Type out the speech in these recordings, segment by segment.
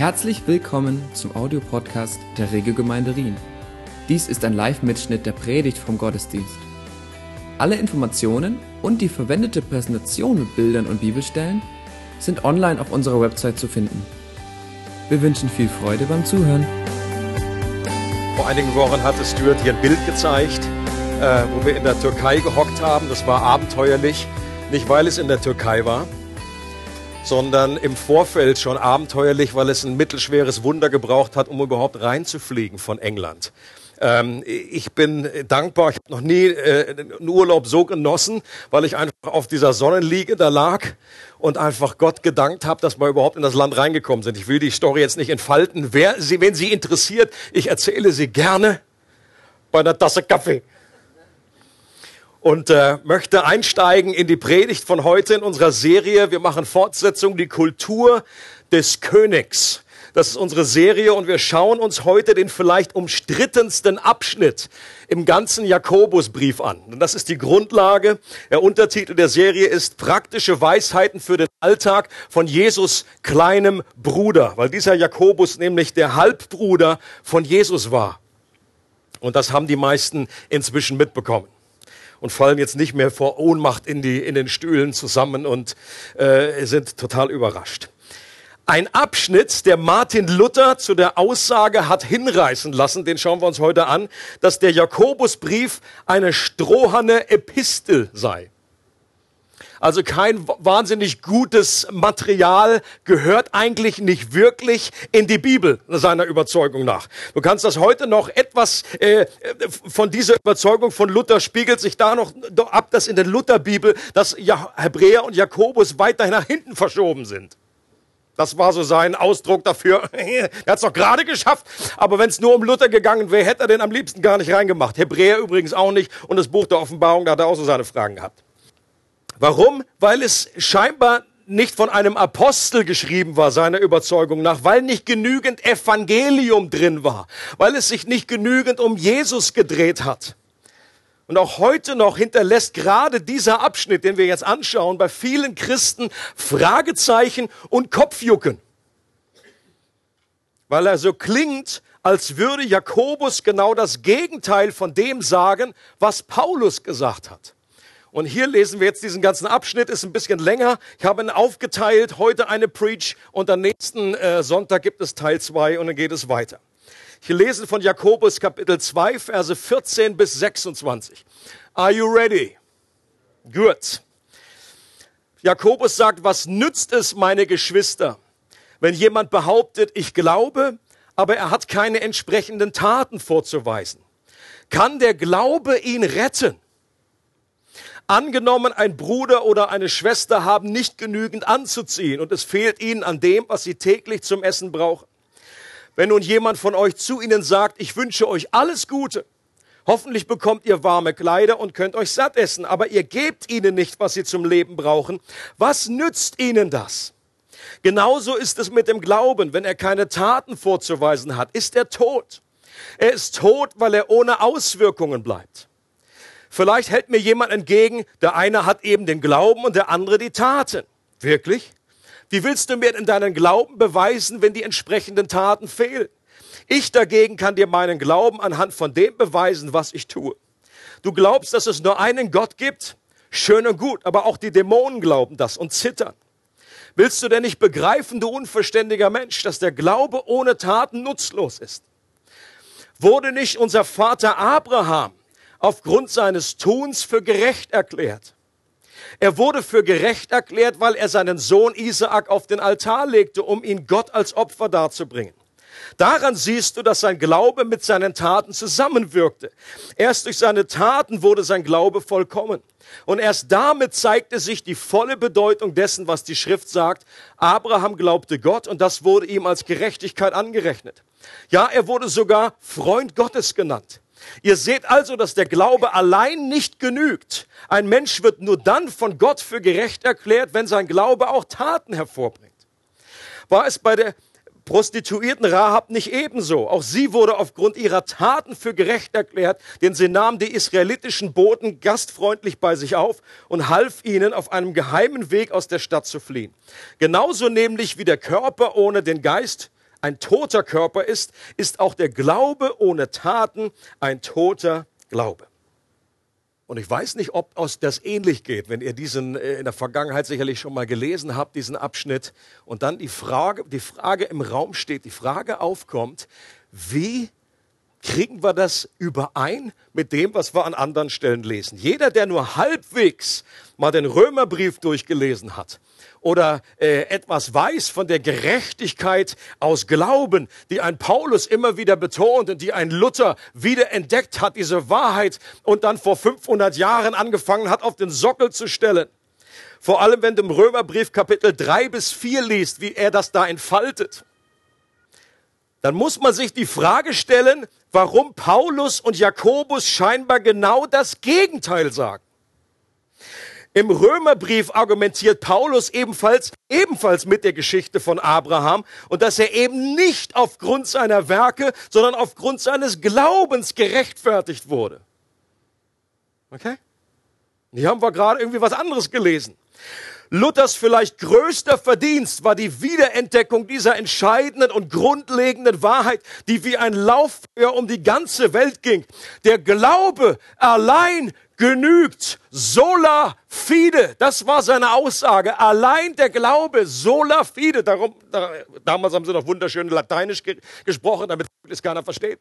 Herzlich willkommen zum Audiopodcast der Regelgemeinde Rien. Dies ist ein Live-Mitschnitt der Predigt vom Gottesdienst. Alle Informationen und die verwendete Präsentation mit Bildern und Bibelstellen sind online auf unserer Website zu finden. Wir wünschen viel Freude beim Zuhören. Vor einigen Wochen hatte Stuart hier ein Bild gezeigt, äh, wo wir in der Türkei gehockt haben. Das war abenteuerlich, nicht weil es in der Türkei war, sondern im Vorfeld schon abenteuerlich, weil es ein mittelschweres Wunder gebraucht hat, um überhaupt reinzufliegen von England. Ähm, ich bin dankbar, ich habe noch nie äh, einen Urlaub so genossen, weil ich einfach auf dieser Sonnenliege da lag und einfach Gott gedankt habe, dass wir überhaupt in das Land reingekommen sind. Ich will die Story jetzt nicht entfalten. Wer sie, wenn sie interessiert, ich erzähle sie gerne bei einer Tasse Kaffee und äh, möchte einsteigen in die Predigt von heute in unserer Serie. Wir machen Fortsetzung, die Kultur des Königs. Das ist unsere Serie und wir schauen uns heute den vielleicht umstrittensten Abschnitt im ganzen Jakobusbrief an. Und das ist die Grundlage. Der Untertitel der Serie ist Praktische Weisheiten für den Alltag von Jesus kleinem Bruder, weil dieser Jakobus nämlich der Halbbruder von Jesus war. Und das haben die meisten inzwischen mitbekommen und fallen jetzt nicht mehr vor Ohnmacht in, die, in den Stühlen zusammen und äh, sind total überrascht. Ein Abschnitt, der Martin Luther zu der Aussage hat hinreißen lassen, den schauen wir uns heute an, dass der Jakobusbrief eine stroherne Epistel sei. Also kein wahnsinnig gutes Material gehört eigentlich nicht wirklich in die Bibel, seiner Überzeugung nach. Du kannst das heute noch etwas äh, von dieser Überzeugung von Luther spiegelt sich da noch ab, dass in der Lutherbibel, dass Hebräer und Jakobus weiterhin nach hinten verschoben sind. Das war so sein Ausdruck dafür. er hat es doch gerade geschafft. Aber wenn es nur um Luther gegangen wäre, hätte er den am liebsten gar nicht reingemacht. Hebräer übrigens auch nicht. Und das Buch der Offenbarung, da hat er auch so seine Fragen gehabt. Warum? Weil es scheinbar nicht von einem Apostel geschrieben war, seiner Überzeugung nach, weil nicht genügend Evangelium drin war, weil es sich nicht genügend um Jesus gedreht hat. Und auch heute noch hinterlässt gerade dieser Abschnitt, den wir jetzt anschauen, bei vielen Christen Fragezeichen und Kopfjucken. Weil er so klingt, als würde Jakobus genau das Gegenteil von dem sagen, was Paulus gesagt hat. Und hier lesen wir jetzt diesen ganzen Abschnitt, ist ein bisschen länger. Ich habe ihn aufgeteilt, heute eine Preach und am nächsten äh, Sonntag gibt es Teil zwei und dann geht es weiter. Hier lesen von Jakobus Kapitel 2, Verse 14 bis 26. Are you ready? Good. Jakobus sagt, was nützt es, meine Geschwister, wenn jemand behauptet, ich glaube, aber er hat keine entsprechenden Taten vorzuweisen? Kann der Glaube ihn retten? Angenommen, ein Bruder oder eine Schwester haben nicht genügend anzuziehen und es fehlt ihnen an dem, was sie täglich zum Essen brauchen. Wenn nun jemand von euch zu ihnen sagt, ich wünsche euch alles Gute, hoffentlich bekommt ihr warme Kleider und könnt euch satt essen, aber ihr gebt ihnen nicht, was sie zum Leben brauchen, was nützt ihnen das? Genauso ist es mit dem Glauben, wenn er keine Taten vorzuweisen hat, ist er tot. Er ist tot, weil er ohne Auswirkungen bleibt. Vielleicht hält mir jemand entgegen, der eine hat eben den Glauben und der andere die Taten. Wirklich? Wie willst du mir denn deinen Glauben beweisen, wenn die entsprechenden Taten fehlen? Ich dagegen kann dir meinen Glauben anhand von dem beweisen, was ich tue. Du glaubst, dass es nur einen Gott gibt? Schön und gut, aber auch die Dämonen glauben das und zittern. Willst du denn nicht begreifen, du unverständiger Mensch, dass der Glaube ohne Taten nutzlos ist? Wurde nicht unser Vater Abraham aufgrund seines Tuns für gerecht erklärt. Er wurde für gerecht erklärt, weil er seinen Sohn Isaak auf den Altar legte, um ihn Gott als Opfer darzubringen. Daran siehst du, dass sein Glaube mit seinen Taten zusammenwirkte. Erst durch seine Taten wurde sein Glaube vollkommen. Und erst damit zeigte sich die volle Bedeutung dessen, was die Schrift sagt. Abraham glaubte Gott und das wurde ihm als Gerechtigkeit angerechnet. Ja, er wurde sogar Freund Gottes genannt. Ihr seht also, dass der Glaube allein nicht genügt. Ein Mensch wird nur dann von Gott für gerecht erklärt, wenn sein Glaube auch Taten hervorbringt. War es bei der Prostituierten Rahab nicht ebenso. Auch sie wurde aufgrund ihrer Taten für gerecht erklärt, denn sie nahm die israelitischen Boten gastfreundlich bei sich auf und half ihnen, auf einem geheimen Weg aus der Stadt zu fliehen. Genauso nämlich wie der Körper ohne den Geist ein toter Körper ist, ist auch der Glaube ohne Taten ein toter Glaube. Und ich weiß nicht, ob das ähnlich geht, wenn ihr diesen äh, in der Vergangenheit sicherlich schon mal gelesen habt, diesen Abschnitt, und dann die Frage, die Frage im Raum steht, die Frage aufkommt, wie kriegen wir das überein mit dem, was wir an anderen Stellen lesen? Jeder, der nur halbwegs mal den Römerbrief durchgelesen hat, oder äh, etwas weiß von der Gerechtigkeit aus Glauben, die ein Paulus immer wieder betont und die ein Luther wieder entdeckt hat, diese Wahrheit und dann vor 500 Jahren angefangen hat, auf den Sockel zu stellen. Vor allem, wenn du im Römerbrief Kapitel 3 bis 4 liest, wie er das da entfaltet. Dann muss man sich die Frage stellen, warum Paulus und Jakobus scheinbar genau das Gegenteil sagen. Im Römerbrief argumentiert Paulus ebenfalls, ebenfalls mit der Geschichte von Abraham und dass er eben nicht aufgrund seiner Werke, sondern aufgrund seines Glaubens gerechtfertigt wurde. Okay? Hier haben wir gerade irgendwie was anderes gelesen. Luthers vielleicht größter Verdienst war die Wiederentdeckung dieser entscheidenden und grundlegenden Wahrheit, die wie ein Lauffeuer um die ganze Welt ging. Der Glaube allein genügt. Sola fide. Das war seine Aussage. Allein der Glaube. Sola fide. Darum, da, damals haben sie noch wunderschön Lateinisch ge gesprochen, damit es keiner versteht.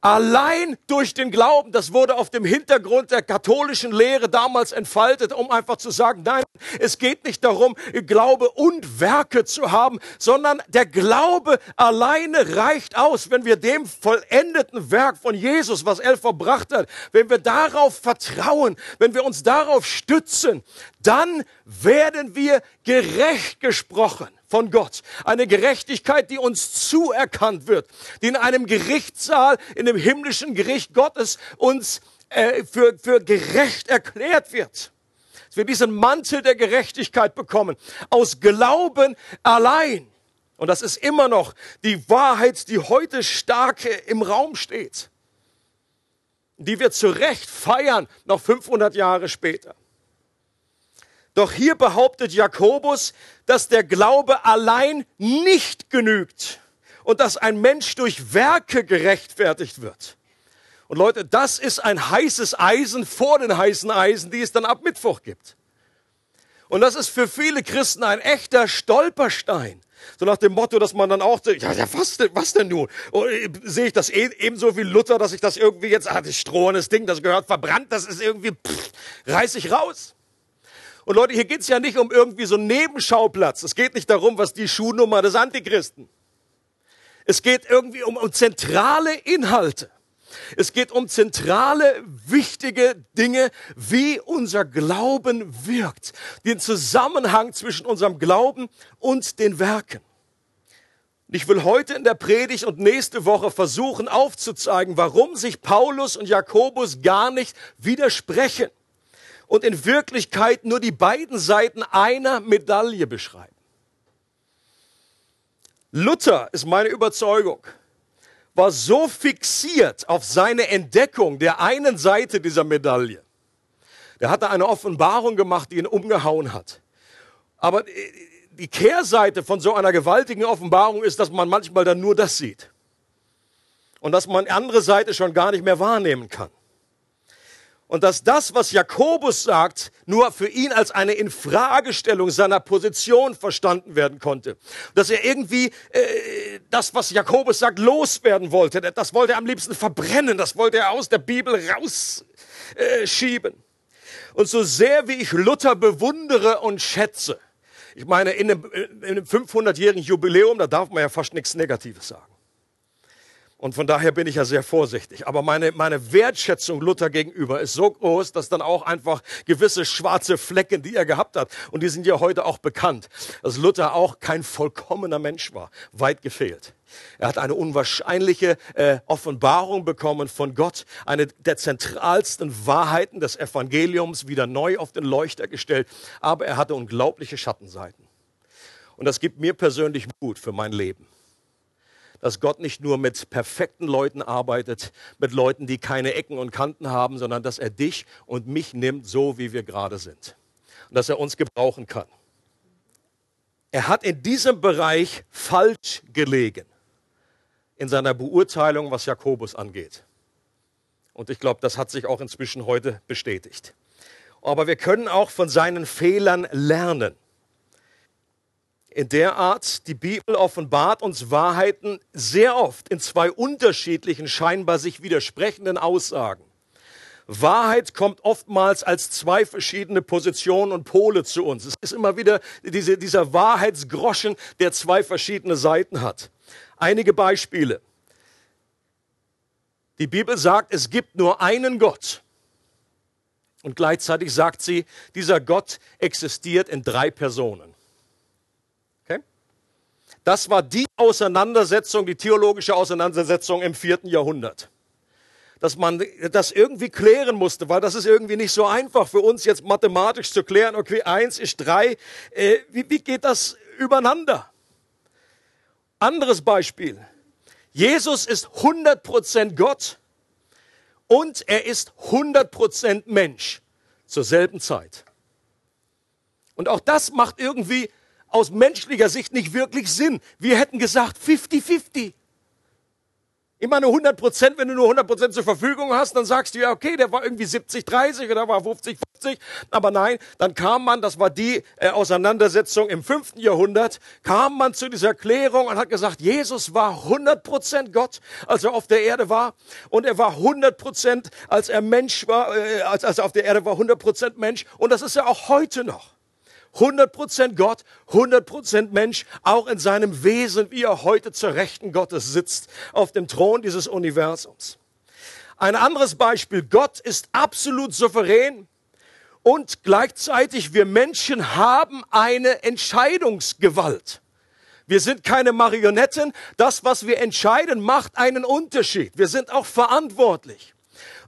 Allein durch den Glauben, das wurde auf dem Hintergrund der katholischen Lehre damals entfaltet, um einfach zu sagen, nein, es geht nicht darum, Glaube und Werke zu haben, sondern der Glaube alleine reicht aus, wenn wir dem vollendeten Werk von Jesus, was er verbracht hat, wenn wir darauf vertrauen, wenn wir uns darauf stützen, dann werden wir gerecht gesprochen von Gott. Eine Gerechtigkeit, die uns zuerkannt wird, die in einem Gerichtssaal, in dem himmlischen Gericht Gottes uns äh, für, für gerecht erklärt wird. Dass wir diesen Mantel der Gerechtigkeit bekommen, aus Glauben allein. Und das ist immer noch die Wahrheit, die heute stark im Raum steht, die wir zu Recht feiern, noch 500 Jahre später. Doch hier behauptet Jakobus, dass der Glaube allein nicht genügt und dass ein Mensch durch Werke gerechtfertigt wird. Und Leute, das ist ein heißes Eisen vor den heißen Eisen, die es dann ab Mittwoch gibt. Und das ist für viele Christen ein echter Stolperstein. So nach dem Motto, dass man dann auch, ja, ja was, denn, was denn nun? Und, äh, sehe ich das e, ebenso wie Luther, dass ich das irgendwie jetzt, ah, das strohendes Ding, das gehört verbrannt, das ist irgendwie, pff, reiß ich raus. Und Leute, hier geht es ja nicht um irgendwie so einen Nebenschauplatz. Es geht nicht darum, was die Schuhnummer des Antichristen. Es geht irgendwie um, um zentrale Inhalte. Es geht um zentrale, wichtige Dinge, wie unser Glauben wirkt. Den Zusammenhang zwischen unserem Glauben und den Werken. Ich will heute in der Predigt und nächste Woche versuchen aufzuzeigen, warum sich Paulus und Jakobus gar nicht widersprechen und in Wirklichkeit nur die beiden Seiten einer Medaille beschreiben. Luther ist meine Überzeugung, war so fixiert auf seine Entdeckung der einen Seite dieser Medaille. Der hatte eine Offenbarung gemacht, die ihn umgehauen hat. Aber die Kehrseite von so einer gewaltigen Offenbarung ist, dass man manchmal dann nur das sieht. Und dass man andere Seite schon gar nicht mehr wahrnehmen kann und dass das, was Jakobus sagt, nur für ihn als eine Infragestellung seiner Position verstanden werden konnte. Dass er irgendwie äh, das, was Jakobus sagt, loswerden wollte. Das wollte er am liebsten verbrennen. Das wollte er aus der Bibel rausschieben. Äh, und so sehr wie ich Luther bewundere und schätze, ich meine, in einem, in einem 500-jährigen Jubiläum, da darf man ja fast nichts Negatives sagen. Und von daher bin ich ja sehr vorsichtig. Aber meine, meine Wertschätzung Luther gegenüber ist so groß, dass dann auch einfach gewisse schwarze Flecken, die er gehabt hat, und die sind ja heute auch bekannt, dass Luther auch kein vollkommener Mensch war. Weit gefehlt. Er hat eine unwahrscheinliche äh, Offenbarung bekommen von Gott, eine der zentralsten Wahrheiten des Evangeliums wieder neu auf den Leuchter gestellt. Aber er hatte unglaubliche Schattenseiten. Und das gibt mir persönlich Mut für mein Leben dass Gott nicht nur mit perfekten Leuten arbeitet, mit Leuten, die keine Ecken und Kanten haben, sondern dass er dich und mich nimmt, so wie wir gerade sind. Und dass er uns gebrauchen kann. Er hat in diesem Bereich falsch gelegen in seiner Beurteilung, was Jakobus angeht. Und ich glaube, das hat sich auch inzwischen heute bestätigt. Aber wir können auch von seinen Fehlern lernen. In der Art, die Bibel offenbart uns Wahrheiten sehr oft in zwei unterschiedlichen, scheinbar sich widersprechenden Aussagen. Wahrheit kommt oftmals als zwei verschiedene Positionen und Pole zu uns. Es ist immer wieder diese, dieser Wahrheitsgroschen, der zwei verschiedene Seiten hat. Einige Beispiele. Die Bibel sagt, es gibt nur einen Gott. Und gleichzeitig sagt sie, dieser Gott existiert in drei Personen. Das war die Auseinandersetzung, die theologische Auseinandersetzung im vierten Jahrhundert dass man das irgendwie klären musste, weil das ist irgendwie nicht so einfach für uns jetzt mathematisch zu klären. Okay, eins ist drei. Äh, wie, wie geht das übereinander? Anderes Beispiel. Jesus ist 100% Gott und er ist 100% Mensch zur selben Zeit. Und auch das macht irgendwie aus menschlicher Sicht nicht wirklich Sinn. Wir hätten gesagt 50-50. Immer nur 100 Prozent, wenn du nur 100 Prozent zur Verfügung hast, dann sagst du ja, okay, der war irgendwie 70, 30 oder war 50, 50. Aber nein, dann kam man, das war die äh, Auseinandersetzung im fünften Jahrhundert, kam man zu dieser Klärung und hat gesagt, Jesus war 100 Prozent Gott, als er auf der Erde war. Und er war 100 Prozent, als er Mensch war, äh, als, als er auf der Erde war, 100 Prozent Mensch. Und das ist ja auch heute noch. 100% Gott, 100% Mensch, auch in seinem Wesen, wie er heute zur Rechten Gottes sitzt, auf dem Thron dieses Universums. Ein anderes Beispiel, Gott ist absolut souverän und gleichzeitig wir Menschen haben eine Entscheidungsgewalt. Wir sind keine Marionetten. Das, was wir entscheiden, macht einen Unterschied. Wir sind auch verantwortlich.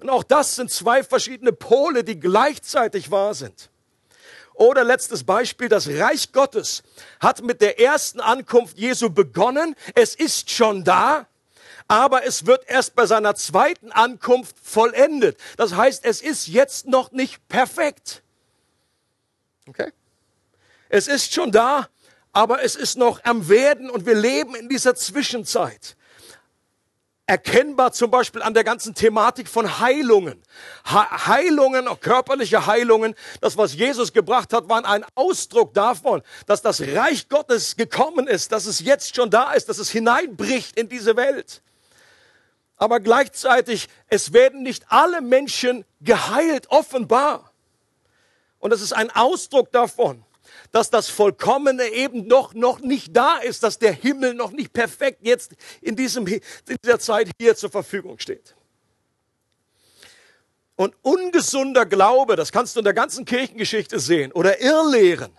Und auch das sind zwei verschiedene Pole, die gleichzeitig wahr sind. Oder letztes Beispiel, das Reich Gottes hat mit der ersten Ankunft Jesu begonnen. Es ist schon da, aber es wird erst bei seiner zweiten Ankunft vollendet. Das heißt, es ist jetzt noch nicht perfekt. Okay? Es ist schon da, aber es ist noch am Werden und wir leben in dieser Zwischenzeit erkennbar zum Beispiel an der ganzen Thematik von Heilungen. Heilungen, auch körperliche Heilungen, das, was Jesus gebracht hat, waren ein Ausdruck davon, dass das Reich Gottes gekommen ist, dass es jetzt schon da ist, dass es hineinbricht in diese Welt. Aber gleichzeitig, es werden nicht alle Menschen geheilt, offenbar. Und es ist ein Ausdruck davon, dass das Vollkommene eben noch, noch nicht da ist, dass der Himmel noch nicht perfekt jetzt in, diesem, in dieser Zeit hier zur Verfügung steht. Und ungesunder Glaube, das kannst du in der ganzen Kirchengeschichte sehen, oder Irrlehren,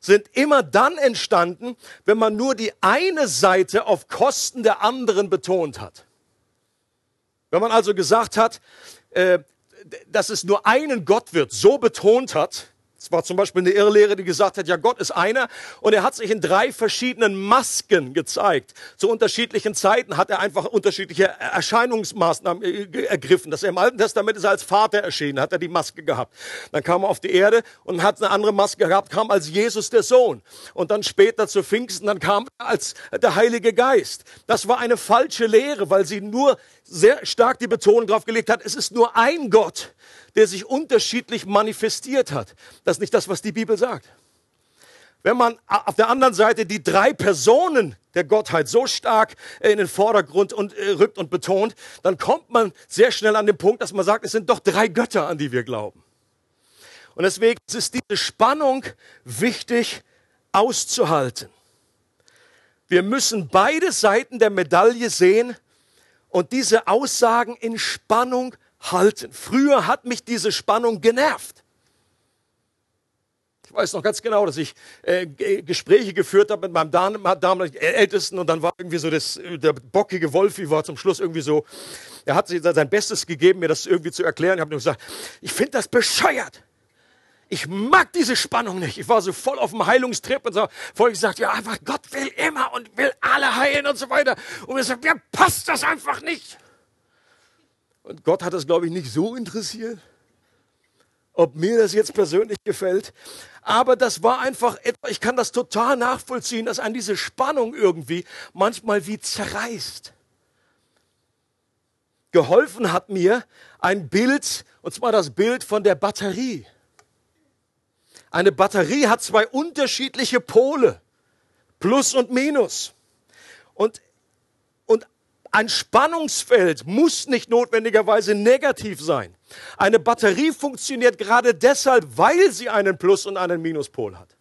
sind immer dann entstanden, wenn man nur die eine Seite auf Kosten der anderen betont hat. Wenn man also gesagt hat, äh, dass es nur einen Gott wird, so betont hat, es war zum Beispiel eine Irrlehre, die gesagt hat, ja, Gott ist einer und er hat sich in drei verschiedenen Masken gezeigt. Zu unterschiedlichen Zeiten hat er einfach unterschiedliche Erscheinungsmaßnahmen äh, ergriffen. Dass er im Alten Testament ist er als Vater erschienen, hat er die Maske gehabt. Dann kam er auf die Erde und hat eine andere Maske gehabt, kam als Jesus der Sohn. Und dann später zu Pfingsten, dann kam er als der Heilige Geist. Das war eine falsche Lehre, weil sie nur sehr stark die Betonung drauf gelegt hat, es ist nur ein Gott der sich unterschiedlich manifestiert hat. Das ist nicht das, was die Bibel sagt. Wenn man auf der anderen Seite die drei Personen der Gottheit so stark in den Vordergrund und, äh, rückt und betont, dann kommt man sehr schnell an den Punkt, dass man sagt, es sind doch drei Götter, an die wir glauben. Und deswegen ist diese Spannung wichtig auszuhalten. Wir müssen beide Seiten der Medaille sehen und diese Aussagen in Spannung halten. Früher hat mich diese Spannung genervt. Ich weiß noch ganz genau, dass ich äh, Gespräche geführt habe mit meinem damaligen Ältesten und dann war irgendwie so das, der bockige Wolfi war zum Schluss irgendwie so, er hat sein Bestes gegeben, mir das irgendwie zu erklären. Ich habe nur gesagt, ich finde das bescheuert. Ich mag diese Spannung nicht. Ich war so voll auf dem Heilungstrip und so voll gesagt, ja, einfach Gott will immer und will alle heilen und so weiter. Und mir sagt, mir passt das einfach nicht. Und Gott hat das, glaube ich, nicht so interessiert. ob mir das jetzt persönlich gefällt. Aber das war einfach etwas, ich kann das total nachvollziehen, dass an diese Spannung irgendwie manchmal wie zerreißt. Geholfen hat mir ein Bild, und zwar das Bild von der Batterie. Eine Batterie hat zwei unterschiedliche Pole, Plus und Minus. Und, ein Spannungsfeld muss nicht notwendigerweise negativ sein. Eine Batterie funktioniert gerade deshalb, weil sie einen Plus- und einen Minuspol hat.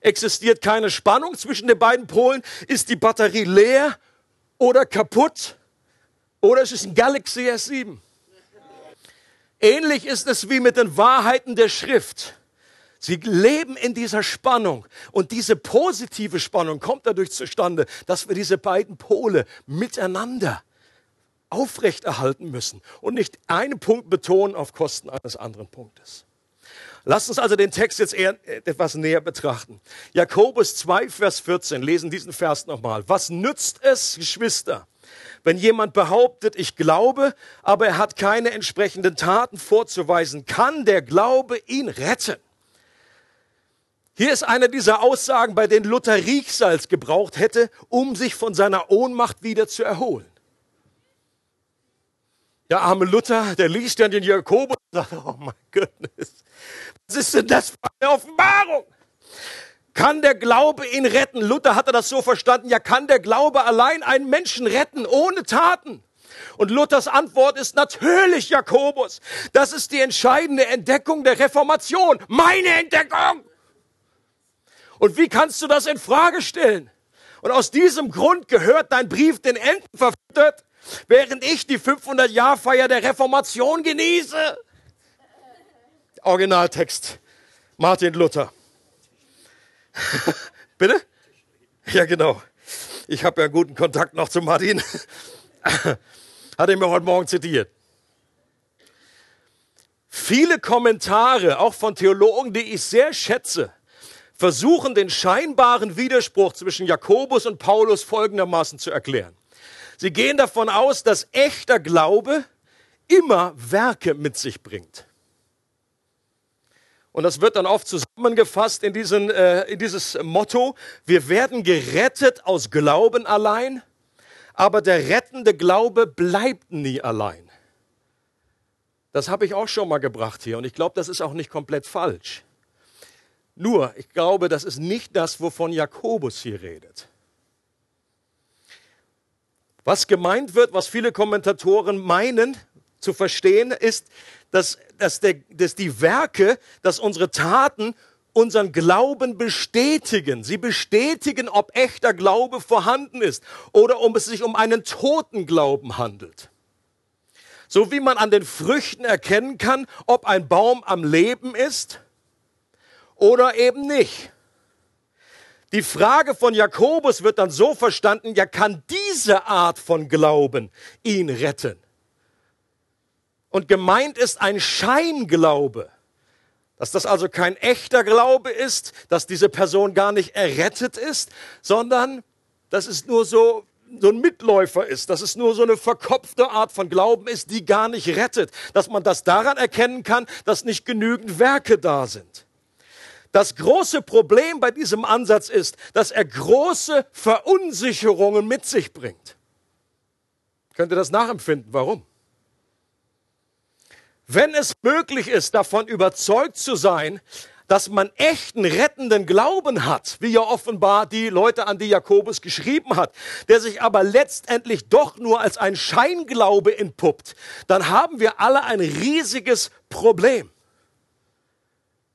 Existiert keine Spannung zwischen den beiden Polen, ist die Batterie leer oder kaputt oder es ist ein Galaxy S7. Ähnlich ist es wie mit den Wahrheiten der Schrift. Sie leben in dieser Spannung und diese positive Spannung kommt dadurch zustande, dass wir diese beiden Pole miteinander aufrechterhalten müssen und nicht einen Punkt betonen auf Kosten eines anderen Punktes. Lasst uns also den Text jetzt eher etwas näher betrachten. Jakobus 2, Vers 14, lesen diesen Vers nochmal. Was nützt es, Geschwister, wenn jemand behauptet, ich glaube, aber er hat keine entsprechenden Taten vorzuweisen, kann der Glaube ihn retten? Hier ist eine dieser Aussagen, bei denen Luther Riechsalz gebraucht hätte, um sich von seiner Ohnmacht wieder zu erholen. Der arme Luther, der liest dann den Jakobus und sagt, oh mein Gott, was ist denn das für eine Offenbarung? Kann der Glaube ihn retten? Luther hatte das so verstanden, ja, kann der Glaube allein einen Menschen retten, ohne Taten? Und Luthers Antwort ist natürlich, Jakobus. Das ist die entscheidende Entdeckung der Reformation. Meine Entdeckung! Und wie kannst du das in Frage stellen? Und aus diesem Grund gehört dein Brief den Enten verfüttert, während ich die 500-Jahr-Feier der Reformation genieße. Originaltext Martin Luther. Bitte? Ja, genau. Ich habe ja guten Kontakt noch zu Martin. Hat er mir heute Morgen zitiert. Viele Kommentare, auch von Theologen, die ich sehr schätze, versuchen den scheinbaren Widerspruch zwischen Jakobus und Paulus folgendermaßen zu erklären. Sie gehen davon aus, dass echter Glaube immer Werke mit sich bringt. Und das wird dann oft zusammengefasst in, diesen, äh, in dieses Motto, wir werden gerettet aus Glauben allein, aber der rettende Glaube bleibt nie allein. Das habe ich auch schon mal gebracht hier und ich glaube, das ist auch nicht komplett falsch. Nur, ich glaube, das ist nicht das, wovon Jakobus hier redet. Was gemeint wird, was viele Kommentatoren meinen zu verstehen, ist, dass, dass, der, dass die Werke, dass unsere Taten unseren Glauben bestätigen. Sie bestätigen, ob echter Glaube vorhanden ist oder ob es sich um einen toten Glauben handelt. So wie man an den Früchten erkennen kann, ob ein Baum am Leben ist oder eben nicht. Die Frage von Jakobus wird dann so verstanden, ja kann diese Art von Glauben ihn retten. Und gemeint ist ein Scheinglaube, dass das also kein echter Glaube ist, dass diese Person gar nicht errettet ist, sondern dass es nur so so ein Mitläufer ist, dass es nur so eine verkopfte Art von Glauben ist, die gar nicht rettet, dass man das daran erkennen kann, dass nicht genügend Werke da sind. Das große Problem bei diesem Ansatz ist, dass er große Verunsicherungen mit sich bringt. Könnt ihr das nachempfinden? Warum? Wenn es möglich ist, davon überzeugt zu sein, dass man echten rettenden Glauben hat, wie ja offenbar die Leute, an die Jakobus geschrieben hat, der sich aber letztendlich doch nur als ein Scheinglaube entpuppt, dann haben wir alle ein riesiges Problem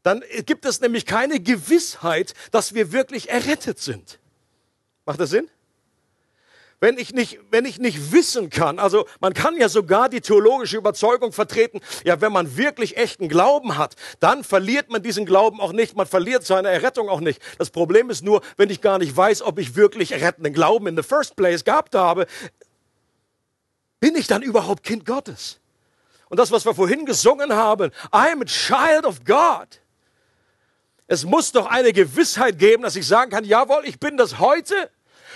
dann gibt es nämlich keine Gewissheit, dass wir wirklich errettet sind. Macht das Sinn? Wenn ich nicht, wenn ich nicht wissen kann, also man kann ja sogar die theologische Überzeugung vertreten, ja, wenn man wirklich echten Glauben hat, dann verliert man diesen Glauben auch nicht, man verliert seine Errettung auch nicht. Das Problem ist nur, wenn ich gar nicht weiß, ob ich wirklich errettenden Glauben in the first place gehabt habe, bin ich dann überhaupt Kind Gottes? Und das, was wir vorhin gesungen haben, I'm a child of God. Es muss doch eine Gewissheit geben, dass ich sagen kann, jawohl, ich bin das heute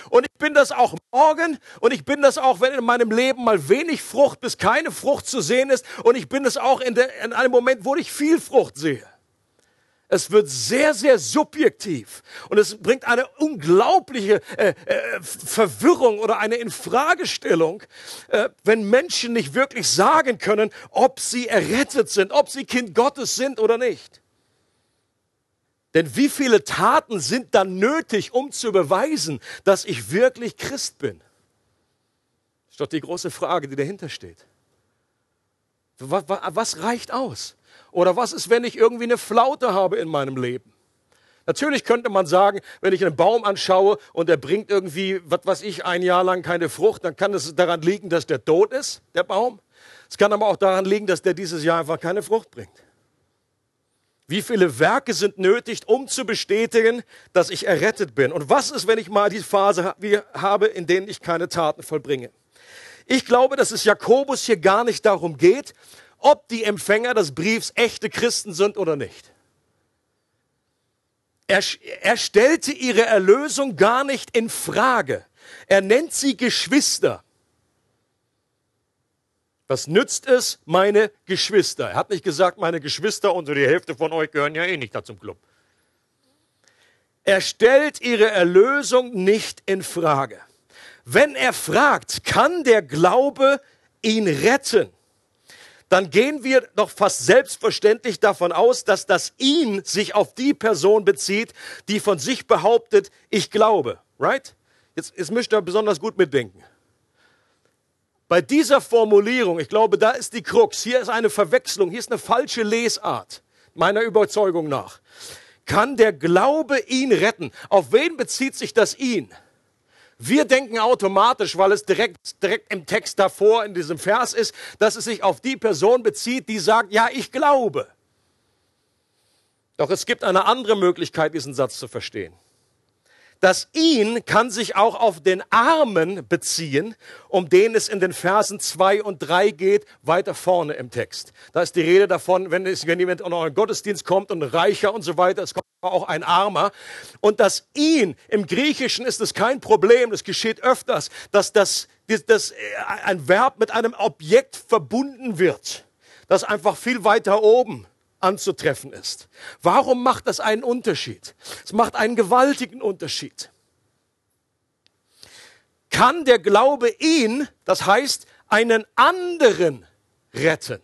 Und ich bin das auch morgen und ich bin das auch, wenn in meinem Leben mal wenig Frucht bis keine Frucht zu sehen ist. Und ich bin das auch in, der, in einem Moment, wo ich viel Frucht sehe. Es wird sehr, sehr subjektiv und es bringt eine unglaubliche äh, äh, Verwirrung oder eine Infragestellung, äh, wenn Menschen nicht wirklich sagen können, ob sie errettet sind, ob sie Kind Gottes sind oder nicht. Denn wie viele Taten sind dann nötig, um zu beweisen, dass ich wirklich Christ bin? Das ist doch die große Frage, die dahinter steht. Was, was reicht aus? Oder was ist, wenn ich irgendwie eine Flaute habe in meinem Leben? Natürlich könnte man sagen, wenn ich einen Baum anschaue und er bringt irgendwie, was weiß ich, ein Jahr lang keine Frucht, dann kann es daran liegen, dass der tot ist, der Baum. Es kann aber auch daran liegen, dass der dieses Jahr einfach keine Frucht bringt. Wie viele Werke sind nötig, um zu bestätigen, dass ich errettet bin? Und was ist, wenn ich mal die Phase habe, in denen ich keine Taten vollbringe? Ich glaube, dass es Jakobus hier gar nicht darum geht, ob die Empfänger des Briefs echte Christen sind oder nicht. Er, er stellte ihre Erlösung gar nicht in Frage. Er nennt sie Geschwister. Was nützt es, meine Geschwister? Er hat nicht gesagt, meine Geschwister und so die Hälfte von euch gehören ja eh nicht da zum Club. Er stellt ihre Erlösung nicht in Frage. Wenn er fragt, kann der Glaube ihn retten? dann gehen wir doch fast selbstverständlich davon aus, dass das ihn sich auf die Person bezieht, die von sich behauptet, ich glaube. Right? Jetzt, jetzt müsst ihr besonders gut mitdenken. Bei dieser Formulierung, ich glaube, da ist die Krux. Hier ist eine Verwechslung, hier ist eine falsche Lesart, meiner Überzeugung nach. Kann der Glaube ihn retten? Auf wen bezieht sich das ihn? Wir denken automatisch, weil es direkt, direkt im Text davor in diesem Vers ist, dass es sich auf die Person bezieht, die sagt, ja, ich glaube. Doch es gibt eine andere Möglichkeit, diesen Satz zu verstehen. Das ihn kann sich auch auf den Armen beziehen, um den es in den Versen zwei und drei geht, weiter vorne im Text. Da ist die Rede davon, wenn, es, wenn jemand in euren Gottesdienst kommt und Reicher und so weiter, es kommt auch ein Armer. Und das ihn, im Griechischen ist es kein Problem, das geschieht öfters, dass das, das, äh, ein Verb mit einem Objekt verbunden wird, das einfach viel weiter oben anzutreffen ist. Warum macht das einen Unterschied? Es macht einen gewaltigen Unterschied. Kann der Glaube ihn, das heißt einen anderen, retten?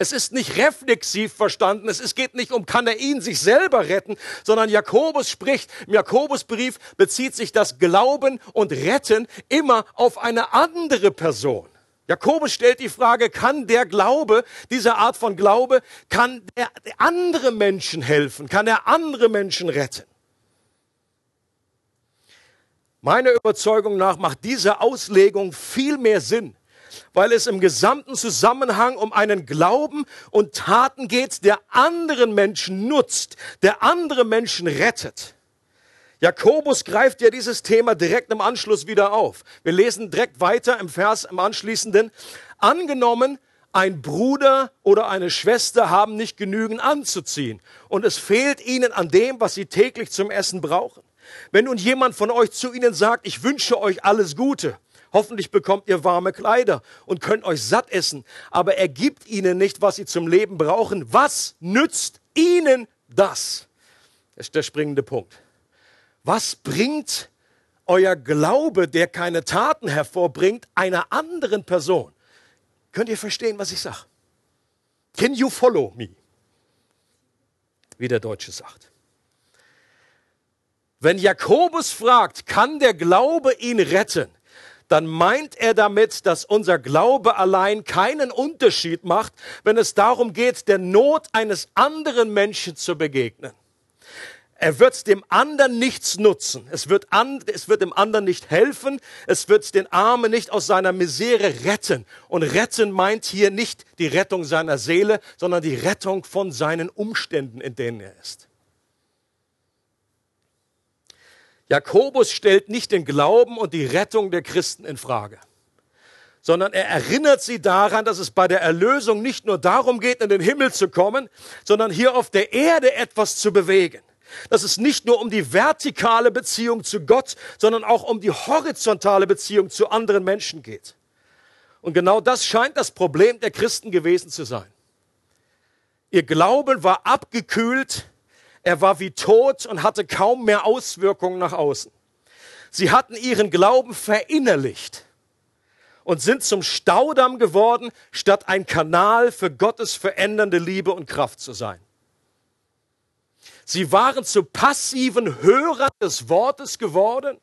Es ist nicht reflexiv verstanden. Es geht nicht um, kann er ihn sich selber retten, sondern Jakobus spricht, im Jakobusbrief bezieht sich das Glauben und Retten immer auf eine andere Person. Jakobus stellt die Frage, kann der Glaube, diese Art von Glaube, kann der andere Menschen helfen? Kann er andere Menschen retten? Meiner Überzeugung nach macht diese Auslegung viel mehr Sinn, weil es im gesamten Zusammenhang um einen Glauben und Taten geht, der anderen Menschen nutzt, der andere Menschen rettet. Jakobus greift ja dieses Thema direkt im Anschluss wieder auf. Wir lesen direkt weiter im Vers im anschließenden. Angenommen, ein Bruder oder eine Schwester haben nicht genügend anzuziehen und es fehlt ihnen an dem, was sie täglich zum Essen brauchen. Wenn nun jemand von euch zu ihnen sagt, ich wünsche euch alles Gute, hoffentlich bekommt ihr warme Kleider und könnt euch satt essen, aber er gibt ihnen nicht, was sie zum Leben brauchen, was nützt ihnen das? Das ist der springende Punkt. Was bringt euer Glaube, der keine Taten hervorbringt, einer anderen Person? Könnt ihr verstehen, was ich sage? Can you follow me? Wie der Deutsche sagt. Wenn Jakobus fragt, kann der Glaube ihn retten, dann meint er damit, dass unser Glaube allein keinen Unterschied macht, wenn es darum geht, der Not eines anderen Menschen zu begegnen. Er wird dem anderen nichts nutzen. Es wird, an, es wird dem anderen nicht helfen. Es wird den Armen nicht aus seiner Misere retten. Und retten meint hier nicht die Rettung seiner Seele, sondern die Rettung von seinen Umständen, in denen er ist. Jakobus stellt nicht den Glauben und die Rettung der Christen in Frage, sondern er erinnert sie daran, dass es bei der Erlösung nicht nur darum geht, in den Himmel zu kommen, sondern hier auf der Erde etwas zu bewegen. Dass es nicht nur um die vertikale Beziehung zu Gott, sondern auch um die horizontale Beziehung zu anderen Menschen geht. Und genau das scheint das Problem der Christen gewesen zu sein. Ihr Glauben war abgekühlt, er war wie tot und hatte kaum mehr Auswirkungen nach außen. Sie hatten ihren Glauben verinnerlicht und sind zum Staudamm geworden, statt ein Kanal für Gottes verändernde Liebe und Kraft zu sein. Sie waren zu passiven Hörern des Wortes geworden,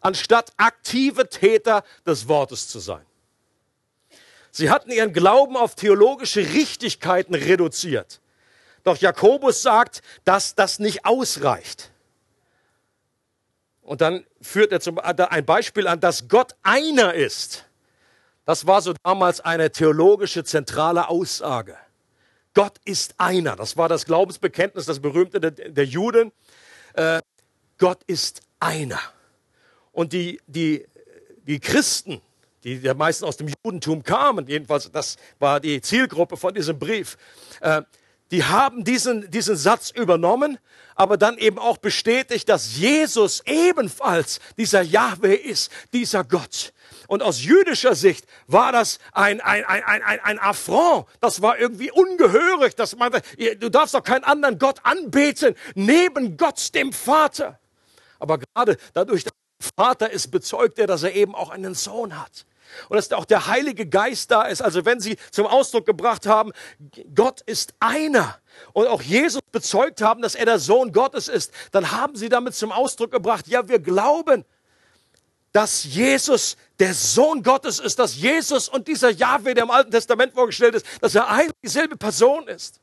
anstatt aktive Täter des Wortes zu sein. Sie hatten ihren Glauben auf theologische Richtigkeiten reduziert. Doch Jakobus sagt, dass das nicht ausreicht. Und dann führt er zum, ein Beispiel an, dass Gott einer ist. Das war so damals eine theologische zentrale Aussage. Gott ist einer. Das war das Glaubensbekenntnis, das berühmte der, der Juden. Äh, Gott ist einer. Und die, die, die Christen, die ja meistens aus dem Judentum kamen, jedenfalls das war die Zielgruppe von diesem Brief, äh, die haben diesen, diesen Satz übernommen, aber dann eben auch bestätigt, dass Jesus ebenfalls dieser Yahweh ist, dieser Gott. Und aus jüdischer Sicht war das ein, ein, ein, ein, ein, Affront. Das war irgendwie ungehörig. Dass man, du darfst doch keinen anderen Gott anbeten, neben Gott, dem Vater. Aber gerade dadurch, dass der Vater ist, bezeugt er, dass er eben auch einen Sohn hat. Und dass auch der Heilige Geist da ist. Also wenn sie zum Ausdruck gebracht haben, Gott ist einer. Und auch Jesus bezeugt haben, dass er der Sohn Gottes ist, dann haben sie damit zum Ausdruck gebracht, ja, wir glauben, dass Jesus der Sohn Gottes ist, dass Jesus und dieser Jahwe, der im Alten Testament vorgestellt ist, dass er eine dieselbe Person ist.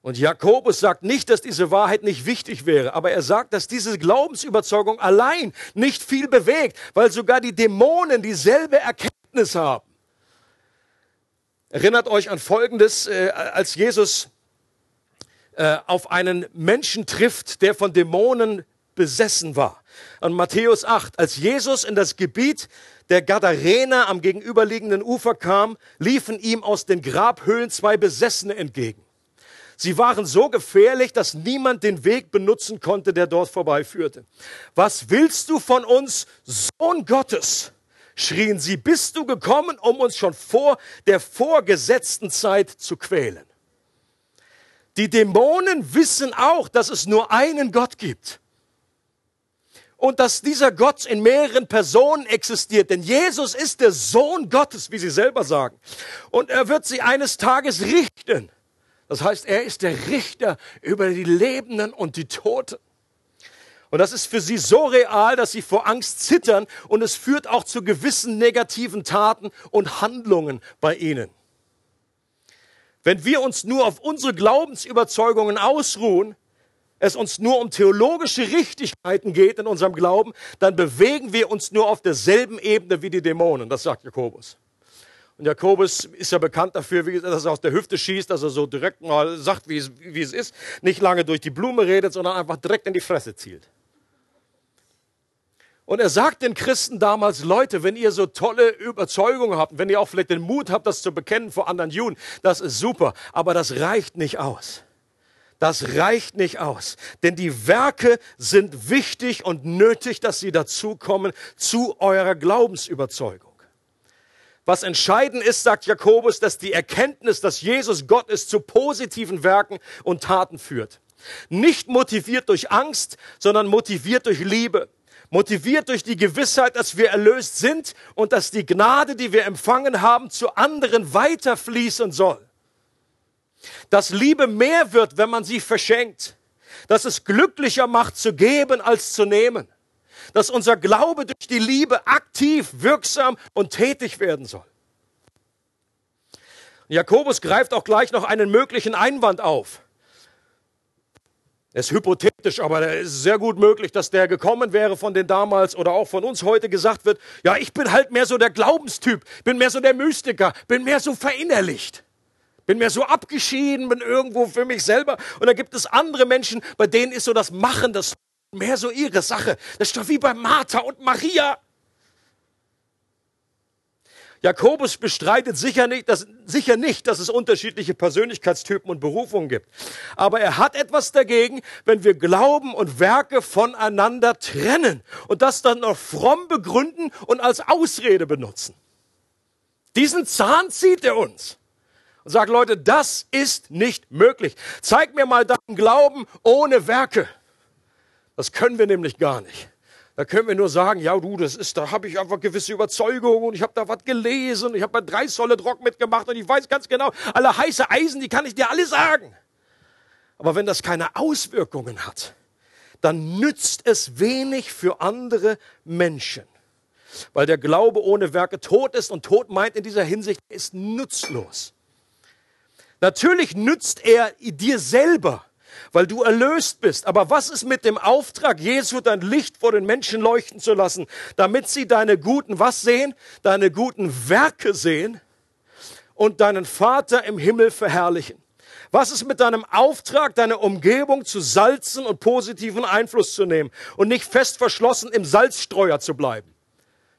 Und Jakobus sagt nicht, dass diese Wahrheit nicht wichtig wäre, aber er sagt, dass diese Glaubensüberzeugung allein nicht viel bewegt, weil sogar die Dämonen dieselbe Erkenntnis haben. Erinnert euch an Folgendes, äh, als Jesus äh, auf einen Menschen trifft, der von Dämonen besessen war. An Matthäus 8, als Jesus in das Gebiet der Gadarener am gegenüberliegenden Ufer kam, liefen ihm aus den Grabhöhlen zwei Besessene entgegen. Sie waren so gefährlich, dass niemand den Weg benutzen konnte, der dort vorbeiführte. Was willst du von uns, Sohn Gottes? schrien sie, bist du gekommen, um uns schon vor der vorgesetzten Zeit zu quälen? Die Dämonen wissen auch, dass es nur einen Gott gibt und dass dieser Gott in mehreren Personen existiert. Denn Jesus ist der Sohn Gottes, wie sie selber sagen. Und er wird sie eines Tages richten. Das heißt, er ist der Richter über die Lebenden und die Toten. Und das ist für sie so real, dass sie vor Angst zittern und es führt auch zu gewissen negativen Taten und Handlungen bei ihnen. Wenn wir uns nur auf unsere Glaubensüberzeugungen ausruhen, es uns nur um theologische Richtigkeiten geht in unserem Glauben, dann bewegen wir uns nur auf derselben Ebene wie die Dämonen. Das sagt Jakobus. Und Jakobus ist ja bekannt dafür, dass er aus der Hüfte schießt, dass er so direkt mal sagt, wie es, wie es ist, nicht lange durch die Blume redet, sondern einfach direkt in die Fresse zielt. Und er sagt den Christen damals, Leute, wenn ihr so tolle Überzeugungen habt, wenn ihr auch vielleicht den Mut habt, das zu bekennen vor anderen Juden, das ist super, aber das reicht nicht aus. Das reicht nicht aus, denn die Werke sind wichtig und nötig, dass sie dazukommen zu eurer Glaubensüberzeugung. Was entscheidend ist, sagt Jakobus, dass die Erkenntnis, dass Jesus Gott ist, zu positiven Werken und Taten führt. Nicht motiviert durch Angst, sondern motiviert durch Liebe. Motiviert durch die Gewissheit, dass wir erlöst sind und dass die Gnade, die wir empfangen haben, zu anderen weiterfließen soll dass Liebe mehr wird, wenn man sie verschenkt, dass es glücklicher macht zu geben als zu nehmen, dass unser Glaube durch die Liebe aktiv, wirksam und tätig werden soll. Jakobus greift auch gleich noch einen möglichen Einwand auf. Er ist hypothetisch, aber es ist sehr gut möglich, dass der gekommen wäre von den damals oder auch von uns heute gesagt wird, ja, ich bin halt mehr so der Glaubenstyp, bin mehr so der Mystiker, bin mehr so verinnerlicht. Bin mehr so abgeschieden, bin irgendwo für mich selber. Und da gibt es andere Menschen, bei denen ist so das Machen, das mehr so ihre Sache. Das ist doch wie bei Martha und Maria. Jakobus bestreitet sicher nicht, dass, sicher nicht, dass es unterschiedliche Persönlichkeitstypen und Berufungen gibt. Aber er hat etwas dagegen, wenn wir Glauben und Werke voneinander trennen und das dann noch fromm begründen und als Ausrede benutzen. Diesen Zahn zieht er uns und sagt, Leute, das ist nicht möglich. Zeig mir mal deinen Glauben ohne Werke. Das können wir nämlich gar nicht. Da können wir nur sagen, ja du, das ist, da habe ich einfach gewisse Überzeugungen und ich habe da was gelesen und ich habe bei drei Solid Rock mitgemacht und ich weiß ganz genau, alle heiße Eisen, die kann ich dir alle sagen. Aber wenn das keine Auswirkungen hat, dann nützt es wenig für andere Menschen. Weil der Glaube ohne Werke tot ist und tot meint in dieser Hinsicht, ist nutzlos. Natürlich nützt er dir selber weil du erlöst bist. Aber was ist mit dem Auftrag Jesu, dein Licht vor den Menschen leuchten zu lassen, damit sie deine guten, was sehen? Deine guten Werke sehen und deinen Vater im Himmel verherrlichen. Was ist mit deinem Auftrag, deine Umgebung zu salzen und positiven Einfluss zu nehmen und nicht fest verschlossen im Salzstreuer zu bleiben?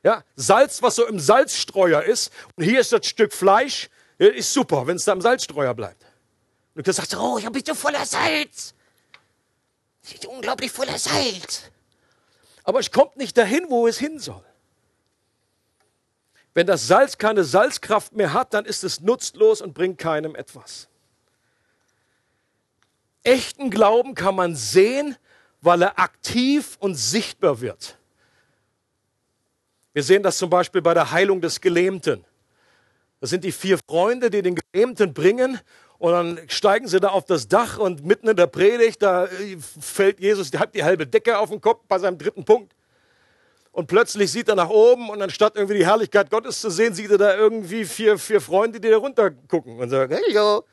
Ja, Salz, was so im Salzstreuer ist, und hier ist das Stück Fleisch, ist super, wenn es da im Salzstreuer bleibt. Und du sagst, oh, ich bin so voller Salz. Ich bin unglaublich voller Salz. Aber es kommt nicht dahin, wo es hin soll. Wenn das Salz keine Salzkraft mehr hat, dann ist es nutzlos und bringt keinem etwas. Echten Glauben kann man sehen, weil er aktiv und sichtbar wird. Wir sehen das zum Beispiel bei der Heilung des Gelähmten. Das sind die vier Freunde, die den Gelähmten bringen und dann steigen sie da auf das Dach und mitten in der Predigt, da äh, fällt Jesus die, die halbe Decke auf den Kopf bei seinem dritten Punkt. Und plötzlich sieht er nach oben und anstatt irgendwie die Herrlichkeit Gottes zu sehen, sieht er da irgendwie vier, vier Freunde, die da runter gucken und sagen, hey, yo.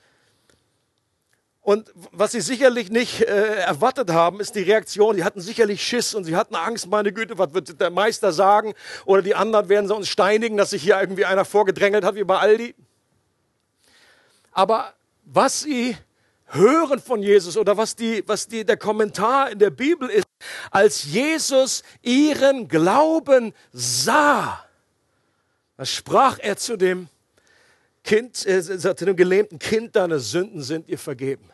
Und was sie sicherlich nicht äh, erwartet haben, ist die Reaktion. Die hatten sicherlich Schiss und sie hatten Angst, meine Güte, was wird der Meister sagen? Oder die anderen werden sie uns steinigen, dass sich hier irgendwie einer vorgedrängelt hat, wie bei Aldi. Aber was sie hören von Jesus oder was, die, was die, der Kommentar in der Bibel ist, als Jesus ihren Glauben sah, da sprach er zu dem Kind, äh, zu dem gelähmten Kind, deine Sünden sind dir vergeben.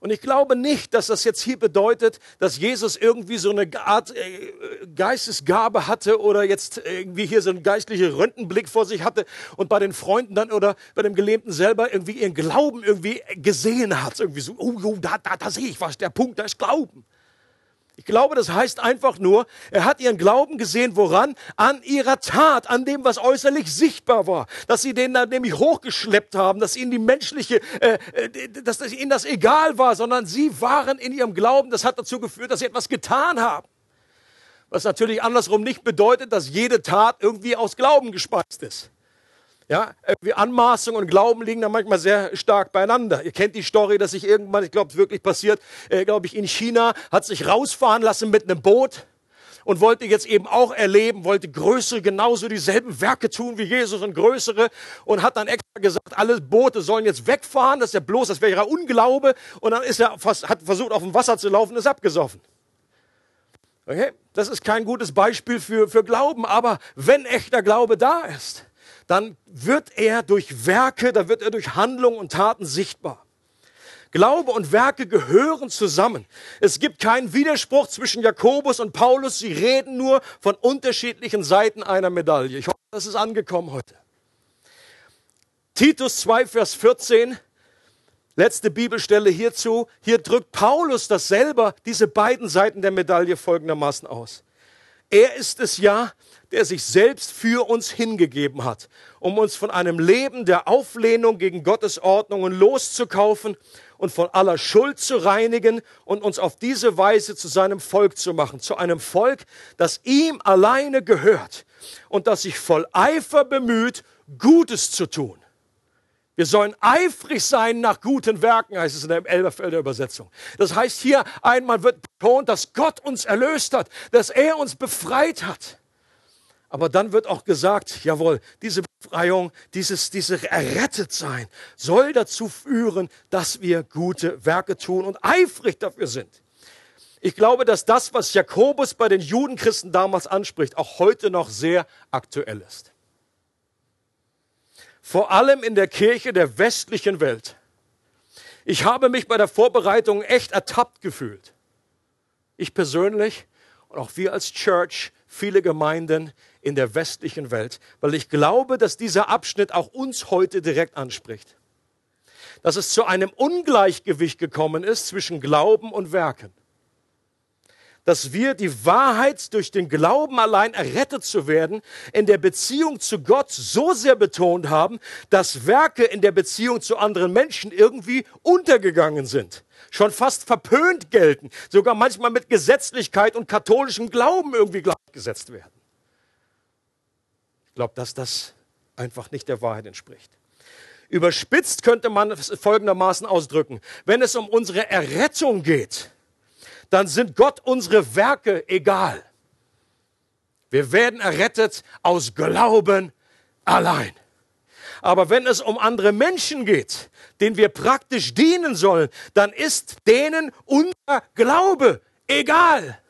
Und ich glaube nicht, dass das jetzt hier bedeutet, dass Jesus irgendwie so eine Art äh, Geistesgabe hatte oder jetzt irgendwie hier so einen geistlichen Röntgenblick vor sich hatte und bei den Freunden dann oder bei dem Gelähmten selber irgendwie ihren Glauben irgendwie gesehen hat. Irgendwie so, oh, oh da, da, da sehe ich was, der Punkt, da ist Glauben. Ich glaube, das heißt einfach nur, er hat ihren Glauben gesehen, woran? An ihrer Tat, an dem, was äußerlich sichtbar war. Dass sie den dann nämlich hochgeschleppt haben, dass ihnen die menschliche, äh, äh dass ihnen das egal war, sondern sie waren in ihrem Glauben. Das hat dazu geführt, dass sie etwas getan haben. Was natürlich andersrum nicht bedeutet, dass jede Tat irgendwie aus Glauben gespeist ist. Ja, irgendwie Anmaßung und Glauben liegen da manchmal sehr stark beieinander. Ihr kennt die Story, dass sich irgendwann, ich glaube, es wirklich passiert, äh, glaube ich, in China, hat sich rausfahren lassen mit einem Boot und wollte jetzt eben auch erleben, wollte größere, genauso dieselben Werke tun wie Jesus und größere und hat dann extra gesagt, alle Boote sollen jetzt wegfahren, das ist ja bloß, das wäre ja Unglaube und dann ist er fast, hat versucht auf dem Wasser zu laufen, ist abgesoffen. Okay? Das ist kein gutes Beispiel für, für Glauben, aber wenn echter Glaube da ist, dann wird er durch Werke, da wird er durch Handlung und Taten sichtbar. Glaube und Werke gehören zusammen. Es gibt keinen Widerspruch zwischen Jakobus und Paulus. Sie reden nur von unterschiedlichen Seiten einer Medaille. Ich hoffe, das ist angekommen heute. Titus 2, Vers 14, letzte Bibelstelle hierzu. Hier drückt Paulus das selber, diese beiden Seiten der Medaille folgendermaßen aus. Er ist es ja, der sich selbst für uns hingegeben hat, um uns von einem Leben der Auflehnung gegen Gottes Ordnungen loszukaufen und von aller Schuld zu reinigen und uns auf diese Weise zu seinem Volk zu machen, zu einem Volk, das ihm alleine gehört und das sich voll Eifer bemüht, Gutes zu tun. Wir sollen eifrig sein nach guten Werken, heißt es in der Elberfelder Übersetzung. Das heißt hier einmal wird betont, dass Gott uns erlöst hat, dass er uns befreit hat. Aber dann wird auch gesagt, jawohl, diese Befreiung, dieses, diese errettet sein, soll dazu führen, dass wir gute Werke tun und eifrig dafür sind. Ich glaube, dass das, was Jakobus bei den Judenchristen damals anspricht, auch heute noch sehr aktuell ist. vor allem in der Kirche der westlichen Welt. Ich habe mich bei der Vorbereitung echt ertappt gefühlt. Ich persönlich und auch wir als Church, viele Gemeinden in der westlichen Welt, weil ich glaube, dass dieser Abschnitt auch uns heute direkt anspricht. Dass es zu einem Ungleichgewicht gekommen ist zwischen Glauben und Werken dass wir die Wahrheit durch den Glauben allein errettet zu werden in der Beziehung zu Gott so sehr betont haben, dass Werke in der Beziehung zu anderen Menschen irgendwie untergegangen sind, schon fast verpönt gelten, sogar manchmal mit Gesetzlichkeit und katholischem Glauben irgendwie gleichgesetzt werden. Glaube, dass das einfach nicht der Wahrheit entspricht. Überspitzt könnte man es folgendermaßen ausdrücken. Wenn es um unsere Errettung geht, dann sind Gott unsere Werke egal. Wir werden errettet aus Glauben allein. Aber wenn es um andere Menschen geht, denen wir praktisch dienen sollen, dann ist denen unser Glaube egal.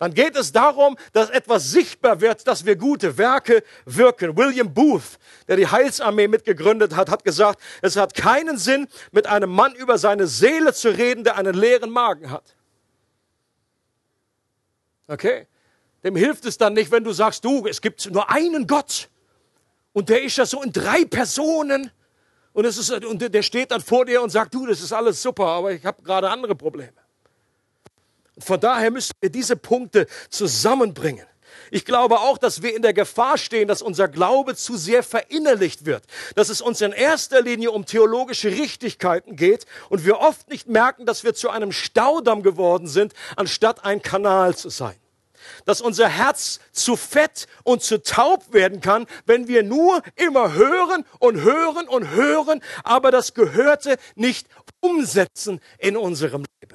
Dann geht es darum, dass etwas sichtbar wird, dass wir gute Werke wirken. William Booth, der die Heilsarmee mitgegründet hat, hat gesagt, es hat keinen Sinn, mit einem Mann über seine Seele zu reden, der einen leeren Magen hat. Okay? Dem hilft es dann nicht, wenn du sagst, du, es gibt nur einen Gott. Und der ist ja so in drei Personen. Und, es ist, und der steht dann vor dir und sagt, du, das ist alles super, aber ich habe gerade andere Probleme. Von daher müssen wir diese Punkte zusammenbringen. Ich glaube auch, dass wir in der Gefahr stehen, dass unser Glaube zu sehr verinnerlicht wird, dass es uns in erster Linie um theologische Richtigkeiten geht und wir oft nicht merken, dass wir zu einem Staudamm geworden sind, anstatt ein Kanal zu sein dass unser Herz zu fett und zu taub werden kann, wenn wir nur immer hören und hören und hören, aber das Gehörte nicht umsetzen in unserem Leben.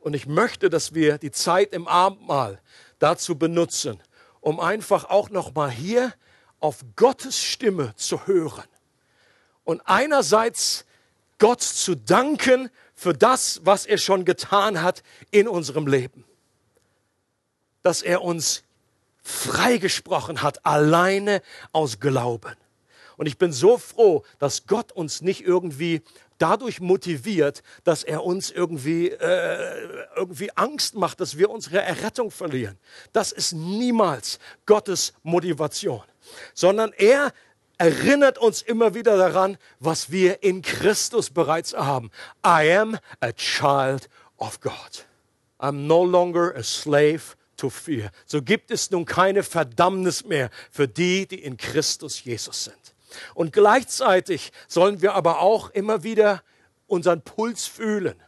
Und ich möchte, dass wir die Zeit im Abendmahl dazu benutzen, um einfach auch noch mal hier auf Gottes Stimme zu hören und einerseits Gott zu danken für das, was er schon getan hat in unserem Leben dass er uns freigesprochen hat, alleine aus Glauben. Und ich bin so froh, dass Gott uns nicht irgendwie dadurch motiviert, dass er uns irgendwie, äh, irgendwie Angst macht, dass wir unsere Errettung verlieren. Das ist niemals Gottes Motivation, sondern er erinnert uns immer wieder daran, was wir in Christus bereits haben. I am a child of God. I'm no longer a slave to fear. So gibt es nun keine Verdammnis mehr für die, die in Christus Jesus sind. Und gleichzeitig sollen wir aber auch immer wieder unseren Puls fühlen.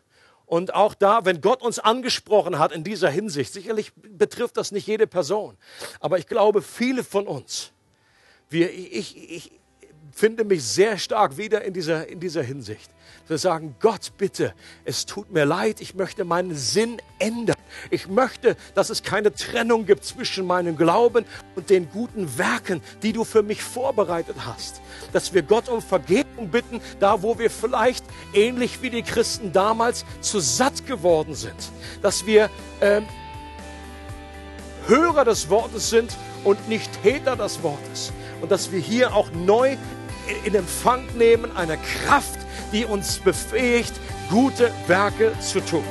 Und auch da, wenn Gott uns angesprochen hat in dieser Hinsicht, sicherlich betrifft das nicht jede Person, aber ich glaube, viele von uns, wir, ich, ich finde mich sehr stark wieder in dieser, in dieser Hinsicht. Wir sagen, Gott, bitte, es tut mir leid, ich möchte meinen Sinn ändern. Ich möchte, dass es keine Trennung gibt zwischen meinem Glauben und den guten Werken, die du für mich vorbereitet hast. Dass wir Gott um Vergebung bitten, da wo wir vielleicht ähnlich wie die Christen damals zu satt geworden sind. Dass wir äh, Hörer des Wortes sind und nicht Täter des Wortes. Und dass wir hier auch neu in Empfang nehmen einer Kraft, die uns befähigt, gute Werke zu tun.